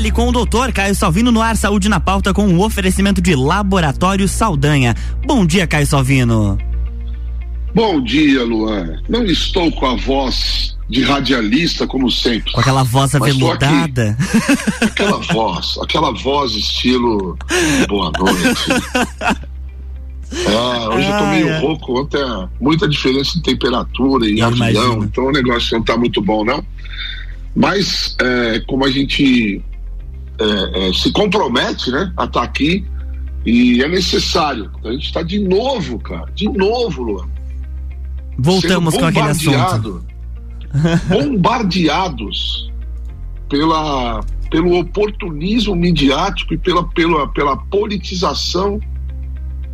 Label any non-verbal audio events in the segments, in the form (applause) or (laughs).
Fale com o doutor Caio Salvino no ar Saúde na Pauta com o um oferecimento de Laboratório Saldanha. Bom dia, Caio Salvino. Bom dia, Luan. Não estou com a voz de radialista como sempre. Com aquela voz aveludada. (laughs) Aquela voz, aquela voz estilo boa noite. (laughs) Ah, hoje ah, eu tô meio é. rouco, ontem é muita diferença de temperatura e avião, então o negócio não tá muito bom, não. Mas é, como a gente é, é, se compromete, né, a estar tá aqui e é necessário. A gente está de novo, cara, de novo, Luan. Voltamos com aquele assunto. (laughs) bombardeados pela, pelo oportunismo midiático e pela, pela, pela politização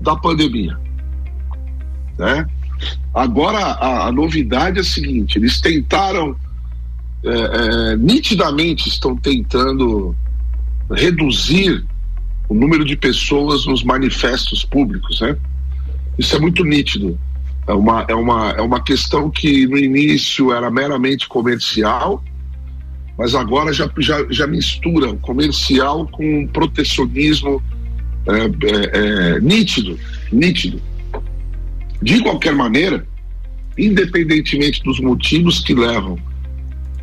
da pandemia. Né? Agora, a, a novidade é a seguinte: eles tentaram, é, é, nitidamente estão tentando reduzir o número de pessoas nos manifestos públicos, né? Isso é muito nítido. É uma, é uma, é uma questão que no início era meramente comercial, mas agora já, já, já mistura comercial com protecionismo é, é, é, nítido, nítido. De qualquer maneira, independentemente dos motivos que levam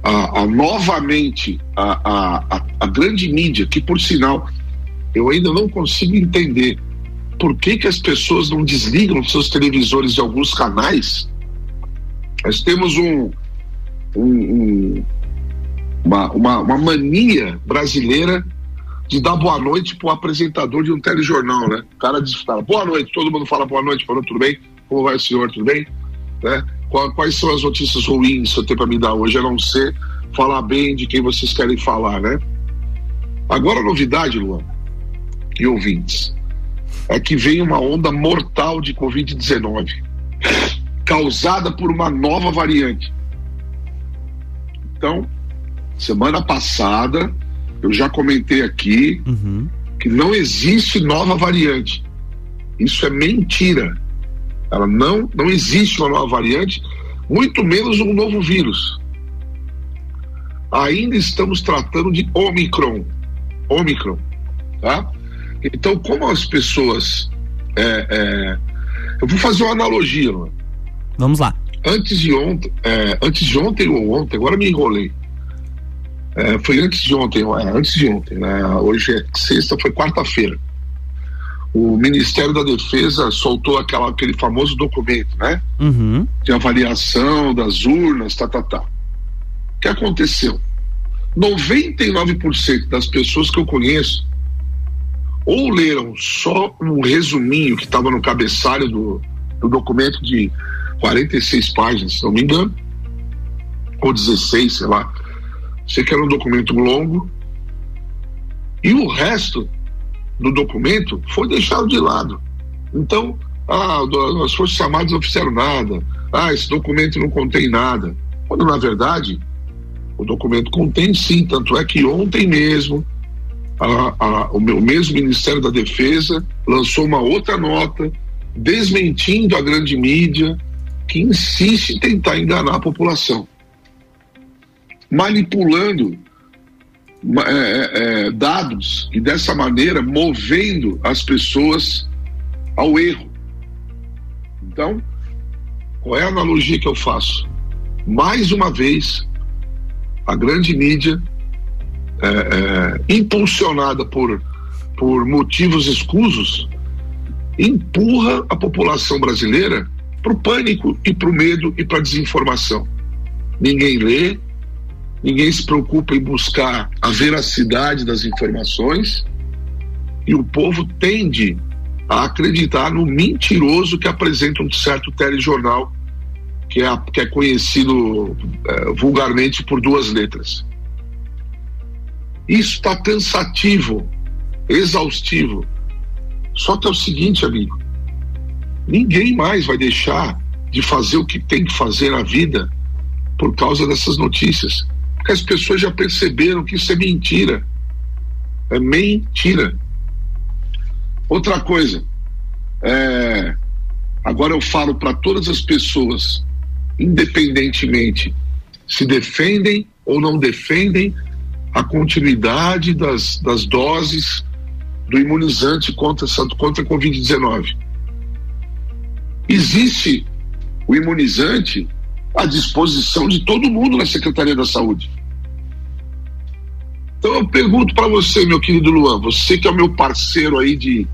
a, a novamente a, a, grande mídia, que por sinal eu ainda não consigo entender por que, que as pessoas não desligam seus televisores de alguns canais? Nós temos um, um, um uma, uma, uma, mania brasileira de dar boa noite para o apresentador de um telejornal, né? O cara diz, fala, boa noite, todo mundo fala boa noite, falou tudo bem? Como vai o senhor, tudo bem? Né? Quais são as notícias ruins que você tem para me dar hoje? A não ser falar bem de quem vocês querem falar, né? Agora a novidade, Luan, e ouvintes, é que vem uma onda mortal de Covid-19, causada por uma nova variante. Então, semana passada, eu já comentei aqui uhum. que não existe nova variante. Isso é mentira. Ela não, não existe uma nova variante, muito menos um novo vírus. Ainda estamos tratando de Omicron. Omicron, tá? Então, como as pessoas. É, é, eu vou fazer uma analogia, mano. Vamos lá. Antes de ontem, é, antes de ontem ou ontem, agora me enrolei. É, foi antes de ontem, é, antes de ontem, né? Hoje é sexta, foi quarta-feira. O Ministério da Defesa soltou aquela, aquele famoso documento, né? Uhum. De avaliação das urnas, tá, tá, tá. O que aconteceu? 99% das pessoas que eu conheço ou leram só um resuminho que estava no cabeçalho do, do documento de 46 páginas, se não me engano, ou 16, sei lá. Sei que era um documento longo. E o resto do documento foi deixado de lado. Então, ah, as Forças Armadas não fizeram nada. Ah, esse documento não contém nada. Quando, na verdade, o documento contém sim. Tanto é que ontem mesmo a, a, o, meu, o mesmo Ministério da Defesa lançou uma outra nota desmentindo a grande mídia que insiste em tentar enganar a população, manipulando é, é, é, dados e dessa maneira movendo as pessoas ao erro. Então, qual é a analogia que eu faço? Mais uma vez, a grande mídia é, é, impulsionada por, por motivos escusos, empurra a população brasileira para o pânico e para o medo e para a desinformação. Ninguém lê, ninguém se preocupa em buscar a veracidade das informações e o povo tende a acreditar no mentiroso que apresenta um certo telejornal que é, que é conhecido é, vulgarmente por duas letras. Isso está cansativo, exaustivo. Só que é o seguinte, amigo: ninguém mais vai deixar de fazer o que tem que fazer na vida por causa dessas notícias. Porque as pessoas já perceberam que isso é mentira. É mentira. Outra coisa, é, agora eu falo para todas as pessoas, independentemente se defendem ou não defendem a continuidade das, das doses do imunizante contra, contra a Covid-19. Existe o imunizante à disposição de todo mundo na Secretaria da Saúde. Então eu pergunto para você, meu querido Luan, você que é o meu parceiro aí de,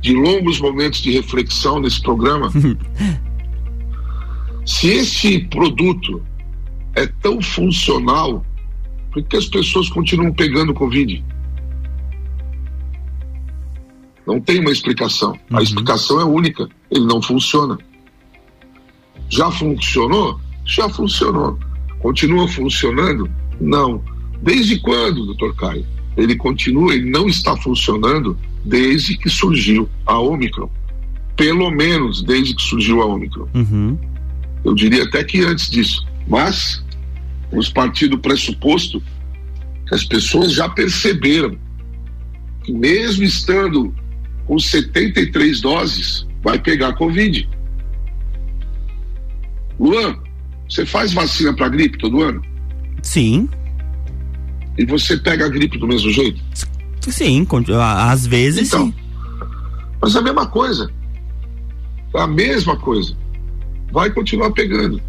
de longos momentos de reflexão nesse programa, (laughs) se esse produto é tão funcional, por que as pessoas continuam pegando Covid? Não tem uma explicação. Uhum. A explicação é única. Ele não funciona. Já funcionou? Já funcionou. Continua funcionando? Não. Desde quando, doutor Caio? Ele continua, ele não está funcionando desde que surgiu a Omicron. Pelo menos desde que surgiu a Omicron. Uhum. Eu diria até que antes disso. Mas, vamos partir do pressuposto que as pessoas já perceberam que, mesmo estando com 73 doses, vai pegar Covid. Luan, você faz vacina para gripe todo ano? Sim. E você pega a gripe do mesmo jeito? Sim, às vezes então, sim. Mas é a mesma coisa. É a mesma coisa. Vai continuar pegando.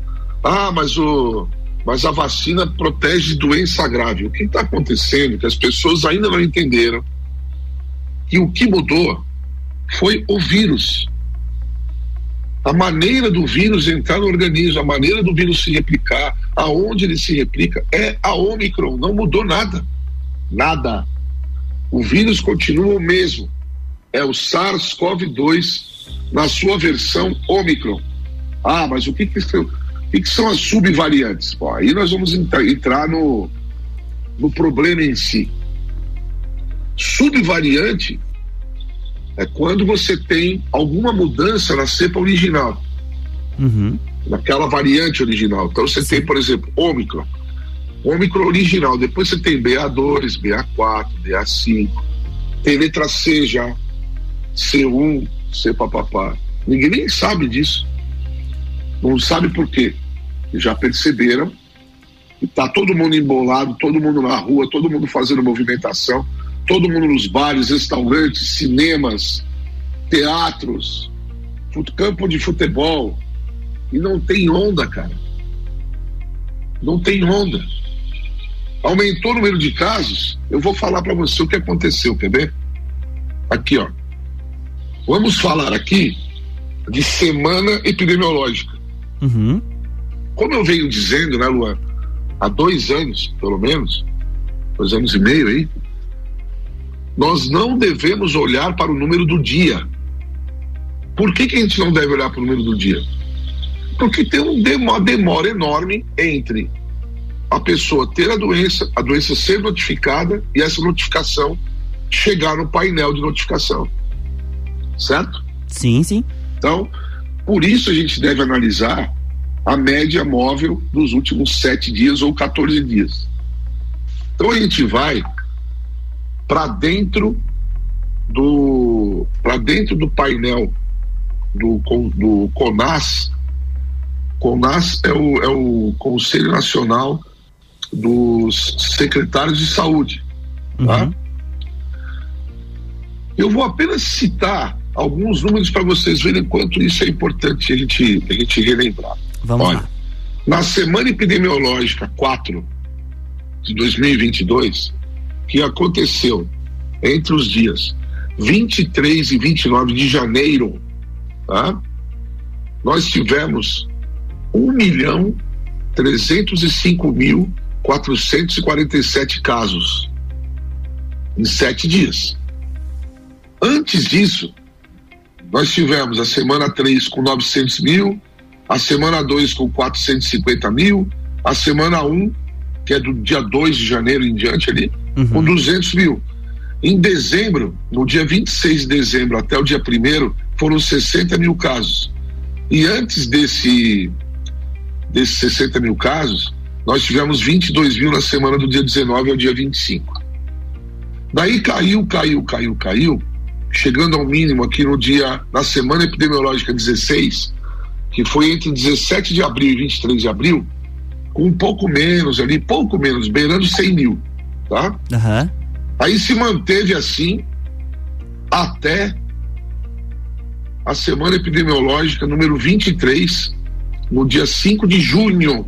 Ah, mas o mas a vacina protege de doença grave. O que está acontecendo é que as pessoas ainda não entenderam que o que mudou foi o vírus. A maneira do vírus entrar no organismo, a maneira do vírus se replicar, aonde ele se replica, é a Omicron. Não mudou nada. Nada. O vírus continua o mesmo. É o SARS-CoV-2 na sua versão Omicron. Ah, mas o que, que, o que, que são as subvariantes? Bom, aí nós vamos entrar no, no problema em si. Subvariante é quando você tem alguma mudança na cepa original, uhum. naquela variante original. Então você tem, por exemplo, Ômicron, Ômicron original, depois você tem BA2, BA4, BA5, tem letra C já, C1, C papapá. Ninguém nem sabe disso. Não sabe por quê. Já perceberam que tá todo mundo embolado, todo mundo na rua, todo mundo fazendo movimentação todo mundo nos bares, restaurantes, cinemas, teatros, campo de futebol. E não tem onda, cara. Não tem onda. Aumentou o número de casos. Eu vou falar para você o que aconteceu, quer ver? Aqui, ó. Vamos falar aqui de semana epidemiológica. Uhum. Como eu venho dizendo, né, Luan? Há dois anos, pelo menos, dois anos e meio aí, nós não devemos olhar para o número do dia. Por que, que a gente não deve olhar para o número do dia? Porque tem uma demora enorme entre a pessoa ter a doença, a doença ser notificada e essa notificação chegar no painel de notificação. Certo? Sim, sim. Então, por isso a gente deve analisar a média móvel dos últimos sete dias ou 14 dias. Então a gente vai para dentro do para dentro do painel do, do CONAS. CONAS é o, é o Conselho Nacional dos Secretários de Saúde. Tá? Uhum. Eu vou apenas citar alguns números para vocês verem quanto isso é importante a gente, a gente relembrar. Vamos Olha, lá. Na semana epidemiológica 4 de 2022, que aconteceu entre os dias 23 e 29 de janeiro, tá? nós tivemos 1 milhão 305 mil 447 casos em sete dias. Antes disso, nós tivemos a semana 3 com 900 mil, a semana 2 com 450 mil, a semana 1, que é do dia 2 de janeiro em diante ali, uhum. com 200 mil. Em dezembro, no dia 26 de dezembro até o dia 1 foram 60 mil casos. E antes desse, desses 60 mil casos, nós tivemos 22 mil na semana do dia 19 ao dia 25. Daí caiu, caiu, caiu, caiu, chegando ao mínimo aqui no dia, na semana epidemiológica 16, que foi entre 17 de abril e 23 de abril, com um pouco menos ali, pouco menos, beirando 100 mil. Tá? Uhum. Aí se manteve assim até a semana epidemiológica número 23, no dia 5 de junho,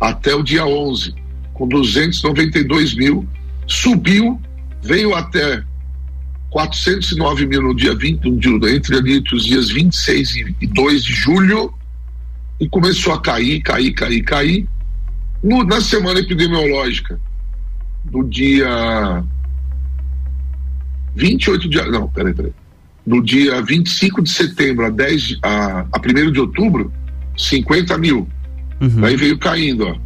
até o dia 11, com 292 mil, subiu, veio até 409 mil no dia 20, entre ali os dias 26 e 2 de julho, e começou a cair, cair, cair, cair. No, na semana epidemiológica, do dia 28 de. Não, peraí, peraí no dia 25 de setembro a, 10, a, a 1 de outubro, 50 mil. Uhum. Aí veio caindo, ó.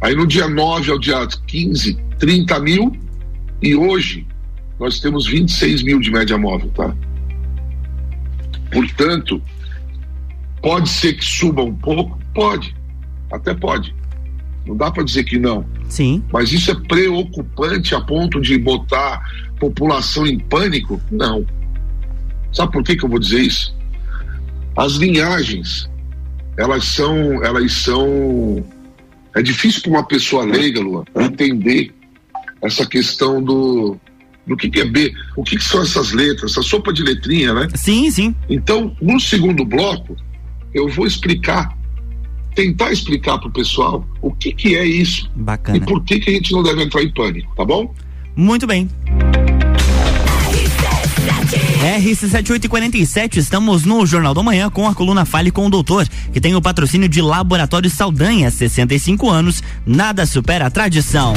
Aí no dia 9 ao dia 15, 30 mil. E hoje nós temos 26 mil de média móvel, tá? Portanto, pode ser que suba um pouco? Pode. Até pode. Não dá para dizer que não. Sim. Mas isso é preocupante a ponto de botar população em pânico? Não. Sabe por que, que eu vou dizer isso? As linhagens, elas são, elas são. É difícil para uma pessoa leiga, Lua, entender essa questão do, do que, que é B, o que, que, são essas letras, essa sopa de letrinha, né? Sim, sim. Então, no segundo bloco, eu vou explicar, tentar explicar para o pessoal o que, que é isso Bacana. e por que, que a gente não deve entrar em pânico, tá bom? Muito bem. RC7847, estamos no Jornal da Manhã com a coluna Fale com o Doutor, que tem o patrocínio de Laboratório Saldanha, 65 anos, nada supera a tradição.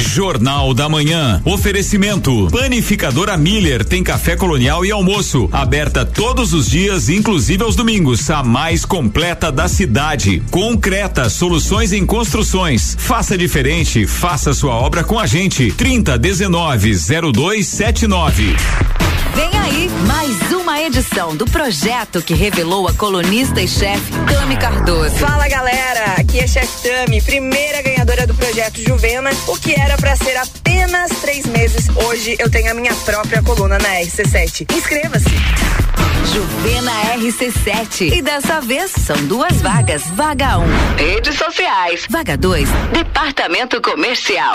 Jornal da Manhã. Oferecimento. Panificadora Miller tem café colonial e almoço. Aberta todos os dias, inclusive aos domingos. A mais completa da cidade. Concreta, soluções em construções. Faça diferente, faça sua obra com a gente. 30 19 0279. Vem aí mais uma edição do projeto que revelou a colunista e chefe Tami Cardoso. Fala galera, aqui é chefe Tami, primeira do projeto Juvena, o que era para ser apenas três meses. Hoje eu tenho a minha própria coluna na RC7. Inscreva-se. Juvena RC7. E dessa vez são duas vagas. Vaga 1, um, redes sociais. Vaga 2, departamento comercial.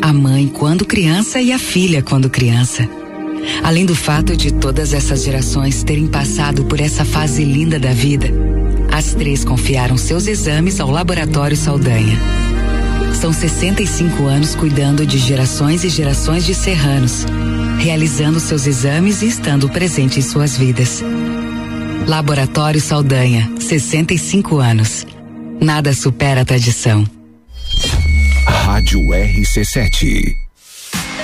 a mãe quando criança e a filha quando criança. Além do fato de todas essas gerações terem passado por essa fase linda da vida, as três confiaram seus exames ao Laboratório Saldanha. São 65 anos cuidando de gerações e gerações de serranos, realizando seus exames e estando presente em suas vidas. Laboratório Saldanha, 65 anos. Nada supera a tradição. Rádio RC7.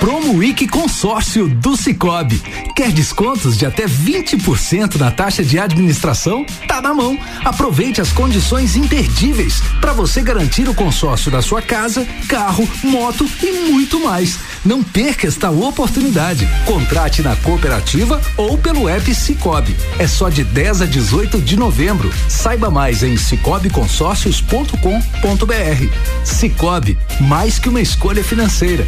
Promo Week Consórcio do Cicobi. Quer descontos de até 20% na taxa de administração? Tá na mão. Aproveite as condições imperdíveis para você garantir o consórcio da sua casa, carro, moto e muito mais. Não perca esta oportunidade. Contrate na cooperativa ou pelo app Cicobi. É só de 10 a 18 de novembro. Saiba mais em cicobiconsórcios.com.br. Cicobi, mais que uma escolha financeira.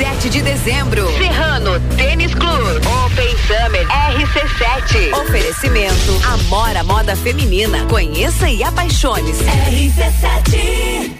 17 de dezembro. Serrano Tênis Club. Open Summer RC7. Oferecimento Amora Moda Feminina. Conheça e apaixone-se. RC7.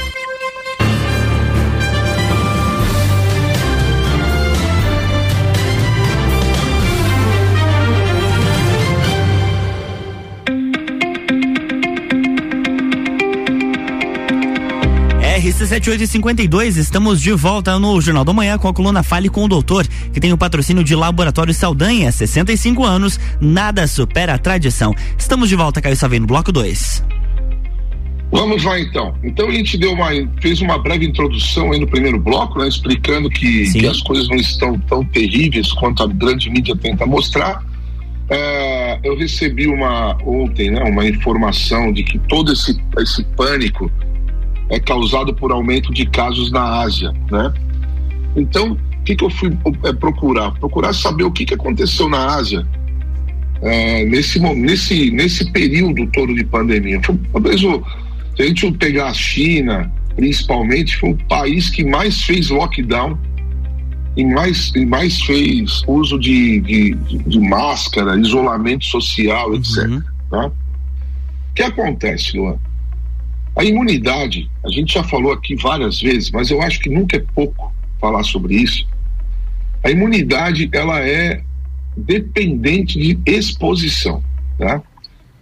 RC7852, estamos de volta no Jornal da Manhã com a coluna Fale com o Doutor, que tem o patrocínio de Laboratório Saldanha, 65 anos, nada supera a tradição. Estamos de volta, Caio Savino, bloco 2. Vamos lá então. Então a gente deu uma, fez uma breve introdução aí no primeiro bloco, né, explicando que, que as coisas não estão tão terríveis quanto a grande mídia tenta mostrar. É, eu recebi uma ontem, né, uma informação de que todo esse, esse pânico é causado por aumento de casos na Ásia, né? Então, o que, que eu fui é, procurar? Procurar saber o que, que aconteceu na Ásia é, nesse, nesse, nesse período todo de pandemia. Foi, talvez se a gente pegar a China, principalmente, foi o país que mais fez lockdown e mais, e mais fez uso de, de, de máscara, isolamento social, etc. Uhum. Tá? O que acontece, Luan? A imunidade, a gente já falou aqui várias vezes, mas eu acho que nunca é pouco falar sobre isso. A imunidade, ela é dependente de exposição, tá?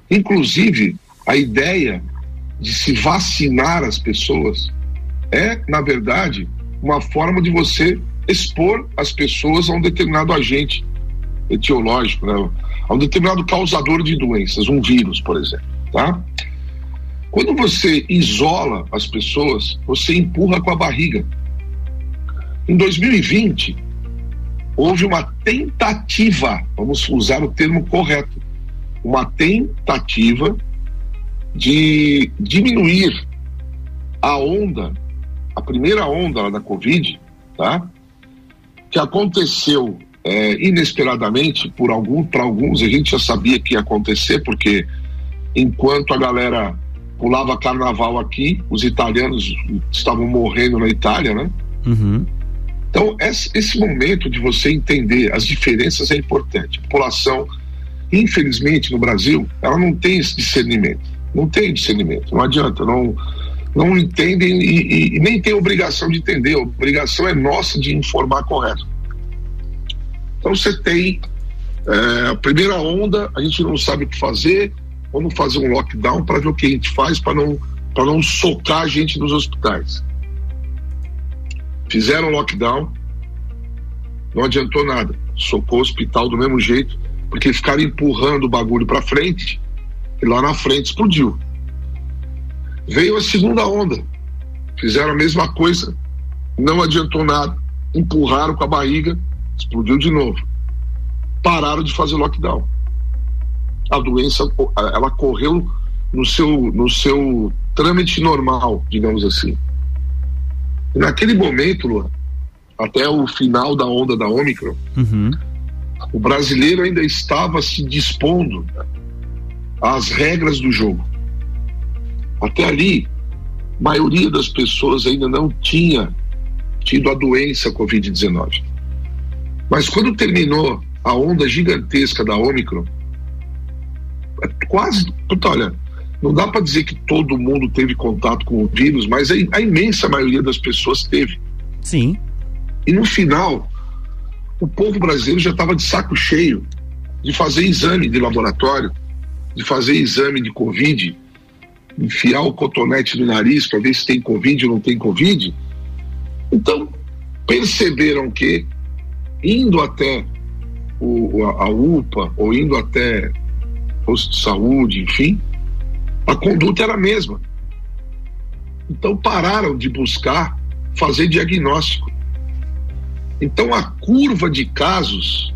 Inclusive, a ideia de se vacinar as pessoas é, na verdade, uma forma de você expor as pessoas a um determinado agente etiológico, né? a um determinado causador de doenças, um vírus, por exemplo, tá? Quando você isola as pessoas, você empurra com a barriga. Em 2020, houve uma tentativa, vamos usar o termo correto, uma tentativa de diminuir a onda, a primeira onda da Covid, tá? Que aconteceu é, inesperadamente por algum, para alguns, a gente já sabia que ia acontecer, porque enquanto a galera pulava carnaval aqui, os italianos estavam morrendo na Itália, né? Uhum. Então, esse momento de você entender as diferenças é importante. A população, infelizmente, no Brasil, ela não tem esse discernimento. Não tem discernimento. Não adianta, não, não entendem e, e, nem tem obrigação de entender. A obrigação é nossa de informar correto. Então, você tem é, a primeira onda, a gente não sabe o que fazer, vamos fazer um lockdown para ver o que a gente faz para não, para não socar a gente nos hospitais. Fizeram lockdown, não adiantou nada. Socou o hospital do mesmo jeito, porque ficaram empurrando o bagulho para frente e lá na frente explodiu. Veio a segunda onda, fizeram a mesma coisa, não adiantou nada, empurraram com a barriga, explodiu de novo. Pararam de fazer lockdown a doença ela correu no seu, no seu trâmite normal, digamos assim. Naquele momento, Luan, até o final da onda da Omicron, uhum. o brasileiro ainda estava se dispondo às regras do jogo. Até ali, a maioria das pessoas ainda não tinha tido a doença Covid-19. Mas quando terminou a onda gigantesca da Omicron, quase, olha, não dá para dizer que todo mundo teve contato com o vírus, mas a, a imensa maioria das pessoas teve. Sim. E no final, o povo brasileiro já estava de saco cheio de fazer exame de laboratório, de fazer exame de Covid, enfiar o cotonete no nariz para ver se tem Covid ou não tem Covid. Então, perceberam que, indo até o, a UPA ou indo até posto de saúde, enfim, a conduta era a mesma. Então pararam de buscar fazer diagnóstico. Então a curva de casos,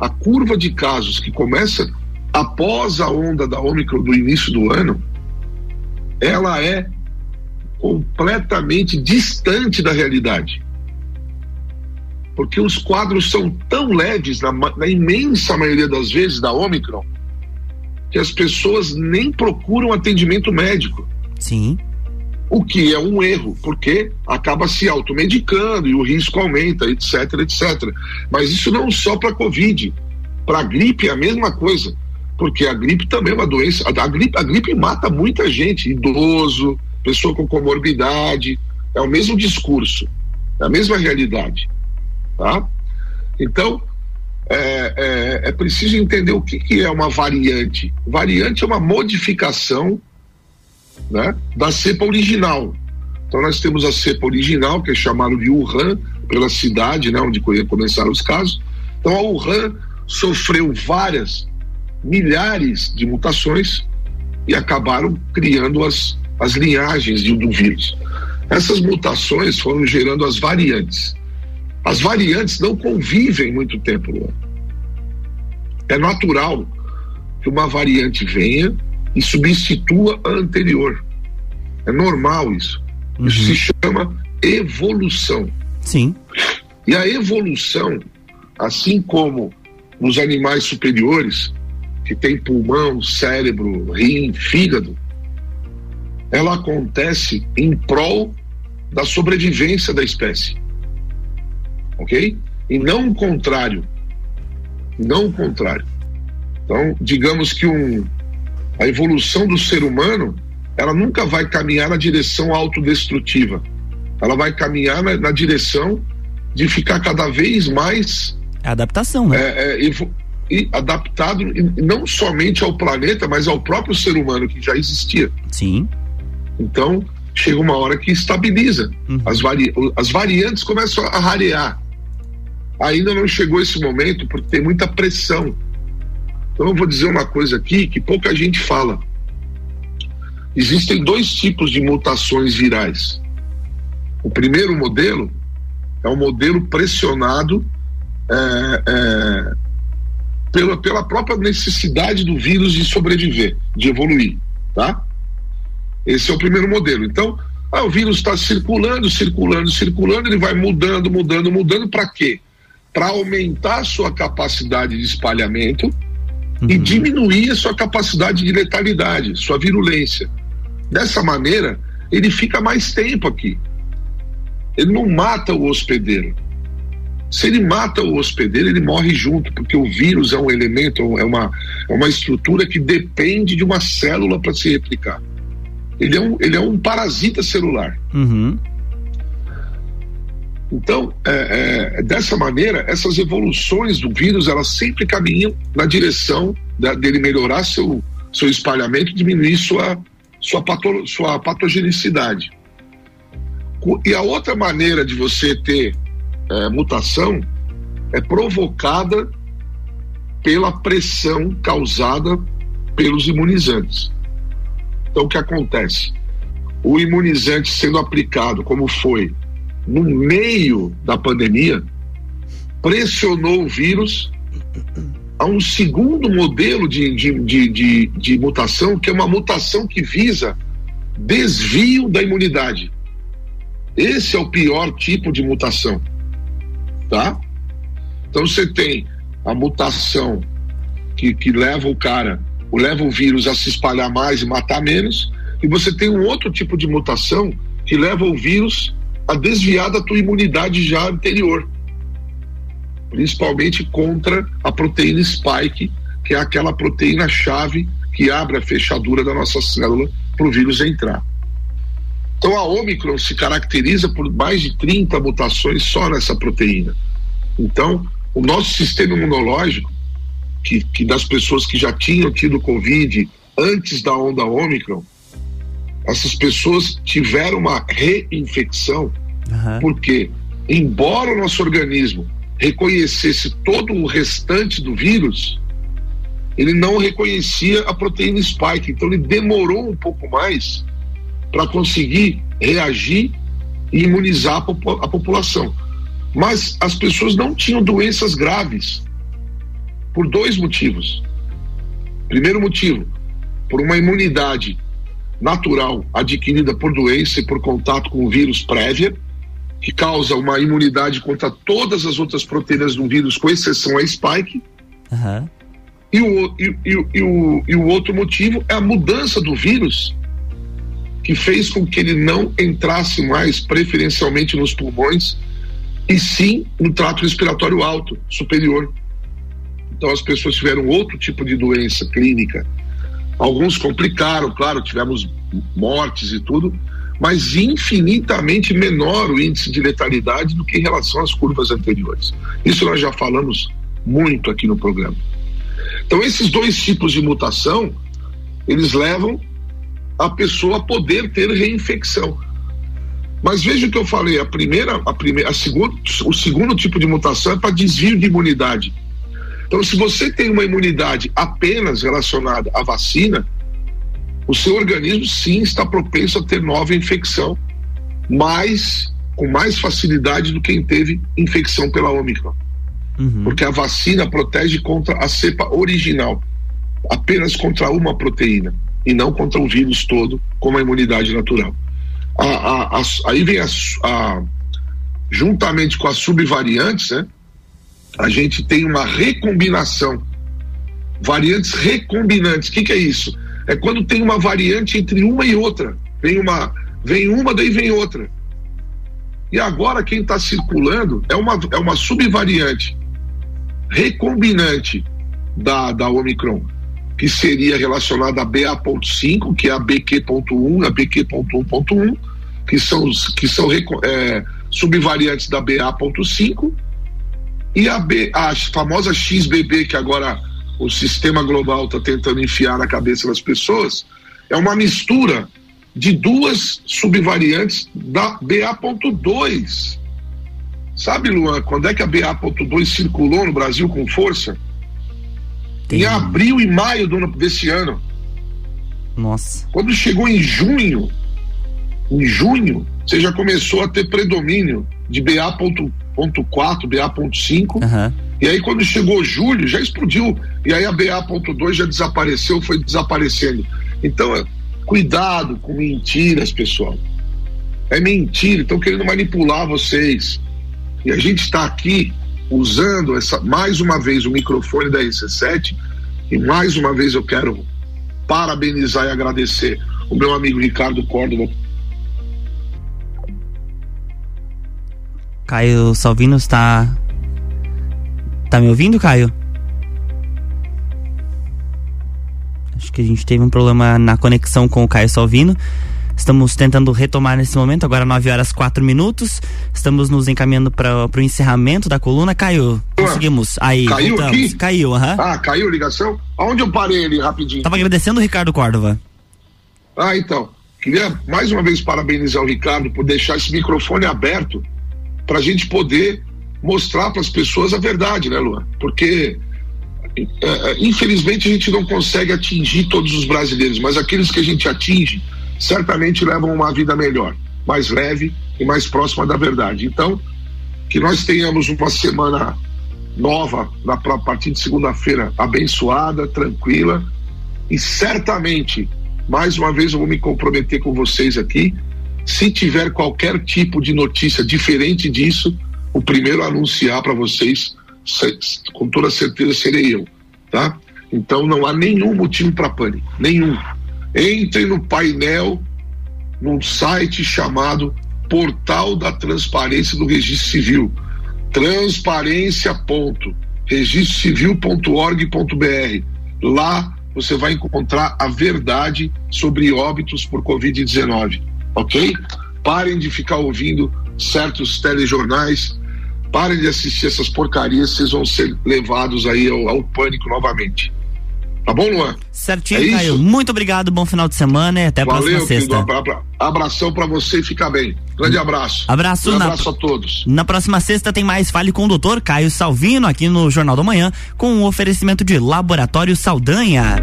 a curva de casos que começa após a onda da Ômicron do início do ano, ela é completamente distante da realidade. Porque os quadros são tão leves, na, na imensa maioria das vezes, da Ômicron, que as pessoas nem procuram atendimento médico. Sim. O que é um erro, porque acaba se automedicando e o risco aumenta, etc, etc. Mas isso não só para Covid. Para gripe é a mesma coisa. Porque a gripe também é uma doença. A gripe, a gripe mata muita gente, idoso, pessoa com comorbidade. É o mesmo discurso, é a mesma realidade. Tá? Então, é, é, é preciso entender o que, que é uma variante. Variante é uma modificação né, da cepa original. Então nós temos a cepa original, que é chamada de Wuhan, pela cidade né, onde começaram os casos. Então a Wuhan sofreu várias, milhares de mutações e acabaram criando as, as linhagens do vírus. Essas mutações foram gerando as variantes. As variantes não convivem muito tempo, Luan. É natural que uma variante venha e substitua a anterior. É normal isso. Uhum. Isso se chama evolução. Sim. E a evolução, assim como nos animais superiores, que tem pulmão, cérebro, rim, fígado, ela acontece em prol da sobrevivência da espécie ok? E não o contrário. Não o contrário. Então, digamos que um, a evolução do ser humano, ela nunca vai caminhar na direção autodestrutiva. Ela vai caminhar na, na direção de ficar cada vez mais. É adaptação, né? É, é, e adaptado não somente ao planeta, mas ao próprio ser humano que já existia. Sim. Então, chega uma hora que estabiliza. Uhum. As, vari, as variantes começam a rarear. Ainda não chegou esse momento porque tem muita pressão. Então eu vou dizer uma coisa aqui que pouca gente fala. Existem dois tipos de mutações virais. O primeiro modelo é um modelo pressionado é, é, pela, pela própria necessidade do vírus de sobreviver, de evoluir, tá? Esse é o primeiro modelo. Então, ah, o vírus está circulando, circulando, circulando, ele vai mudando, mudando, mudando, para quê? Para aumentar a sua capacidade de espalhamento uhum. e diminuir a sua capacidade de letalidade, sua virulência. Dessa maneira, ele fica mais tempo aqui. Ele não mata o hospedeiro. Se ele mata o hospedeiro, ele morre junto, porque o vírus é um elemento, é uma, é uma estrutura que depende de uma célula para se replicar. Ele é um, ele é um parasita celular. Uhum. Então, é, é, dessa maneira, essas evoluções do vírus, elas sempre caminham na direção da, dele melhorar seu, seu espalhamento, diminuir sua, sua, pato, sua patogenicidade. E a outra maneira de você ter é, mutação é provocada pela pressão causada pelos imunizantes. Então, o que acontece? O imunizante sendo aplicado, como foi, no meio da pandemia, pressionou o vírus a um segundo modelo de, de, de, de, de mutação, que é uma mutação que visa desvio da imunidade. Esse é o pior tipo de mutação, tá? Então você tem a mutação que, que leva o cara leva o vírus a se espalhar mais e matar menos, e você tem um outro tipo de mutação que leva o vírus a desviar da tua imunidade já anterior, principalmente contra a proteína spike, que é aquela proteína-chave que abre a fechadura da nossa célula para o vírus entrar. Então a Omicron se caracteriza por mais de 30 mutações só nessa proteína. Então, o nosso sistema imunológico, que, que das pessoas que já tinham tido Covid antes da onda Omicron, essas pessoas tiveram uma reinfecção, uhum. porque, embora o nosso organismo reconhecesse todo o restante do vírus, ele não reconhecia a proteína spike, então ele demorou um pouco mais para conseguir reagir e imunizar a população. Mas as pessoas não tinham doenças graves por dois motivos. Primeiro motivo, por uma imunidade natural adquirida por doença e por contato com o vírus prévia, que causa uma imunidade contra todas as outras proteínas do vírus, com exceção a spike. Uhum. E, o, e, e, e, o, e o outro motivo é a mudança do vírus, que fez com que ele não entrasse mais preferencialmente nos pulmões, e sim no trato respiratório alto, superior. Então as pessoas tiveram outro tipo de doença clínica. Alguns complicaram, claro, tivemos mortes e tudo, mas infinitamente menor o índice de letalidade do que em relação às curvas anteriores. Isso nós já falamos muito aqui no programa. Então esses dois tipos de mutação, eles levam a pessoa a poder ter reinfecção. Mas veja o que eu falei, a primeira, a primeira, a segundo, o segundo tipo de mutação é para desvio de imunidade. Então, se você tem uma imunidade apenas relacionada à vacina, o seu organismo sim está propenso a ter nova infecção, mas com mais facilidade do que quem teve infecção pela Omicron. Uhum. Porque a vacina protege contra a cepa original, apenas contra uma proteína, e não contra o vírus todo, como a imunidade natural. A, a, a, aí vem a, juntamente com as subvariantes, né? A gente tem uma recombinação. Variantes recombinantes. O que, que é isso? É quando tem uma variante entre uma e outra. Vem uma, vem uma, daí vem outra. E agora quem está circulando é uma, é uma subvariante recombinante da, da Omicron, que seria relacionada a BA.5, que é a BQ.1, a BQ.1.1, que são, que são é, subvariantes da BA.5, e a, B, a famosa XBB, que agora o sistema global está tentando enfiar na cabeça das pessoas, é uma mistura de duas subvariantes da BA.2. Sabe, Luan, quando é que a BA.2 circulou no Brasil com força? Em abril e maio do, desse ano. Nossa. Quando chegou em junho, em junho, você já começou a ter predomínio de BA.4, BA.5. Uhum. E aí, quando chegou julho, já explodiu. E aí a BA.2 já desapareceu, foi desaparecendo. Então, é, cuidado com mentiras, pessoal. É mentira, estão querendo manipular vocês. E a gente está aqui usando essa mais uma vez o microfone da RC7 e mais uma vez eu quero parabenizar e agradecer o meu amigo Ricardo Córdova. Caio Salvino está tá me ouvindo, Caio? Acho que a gente teve um problema na conexão com o Caio Salvino. Estamos tentando retomar nesse momento, agora 9 horas 4 minutos. Estamos nos encaminhando para o encerramento da coluna. Caiu, conseguimos. Aí, caiu voltamos. aqui? Caiu, aham. Ah, caiu a ligação? Aonde eu parei ali rapidinho? Tava agradecendo o Ricardo Córdova. Ah, então. Queria mais uma vez parabenizar o Ricardo por deixar esse microfone aberto para a gente poder mostrar para as pessoas a verdade, né, Luan? Porque é, é, infelizmente a gente não consegue atingir todos os brasileiros, mas aqueles que a gente atinge certamente levam uma vida melhor, mais leve e mais próxima da verdade. Então, que nós tenhamos uma semana nova na a partir de segunda-feira, abençoada, tranquila e certamente, mais uma vez eu vou me comprometer com vocês aqui, se tiver qualquer tipo de notícia diferente disso, o primeiro a anunciar para vocês, com toda certeza serei eu, tá? Então não há nenhum motivo para pânico, nenhum. Entre no painel, num site chamado Portal da Transparência do Registro Civil. Transparência. Registrocivil.org.br. Lá você vai encontrar a verdade sobre óbitos por Covid-19, ok? Parem de ficar ouvindo certos telejornais, parem de assistir essas porcarias, vocês vão ser levados aí ao, ao pânico novamente. Tá bom, Luan? Certinho, é Caio. Muito obrigado, bom final de semana e até a Valeu, próxima sexta. Querido, abração para você e fica bem. Grande abraço. Abraço, na, abraço a todos. Na próxima sexta tem mais Fale com o doutor Caio Salvino aqui no Jornal da Manhã com o um oferecimento de Laboratório Saldanha.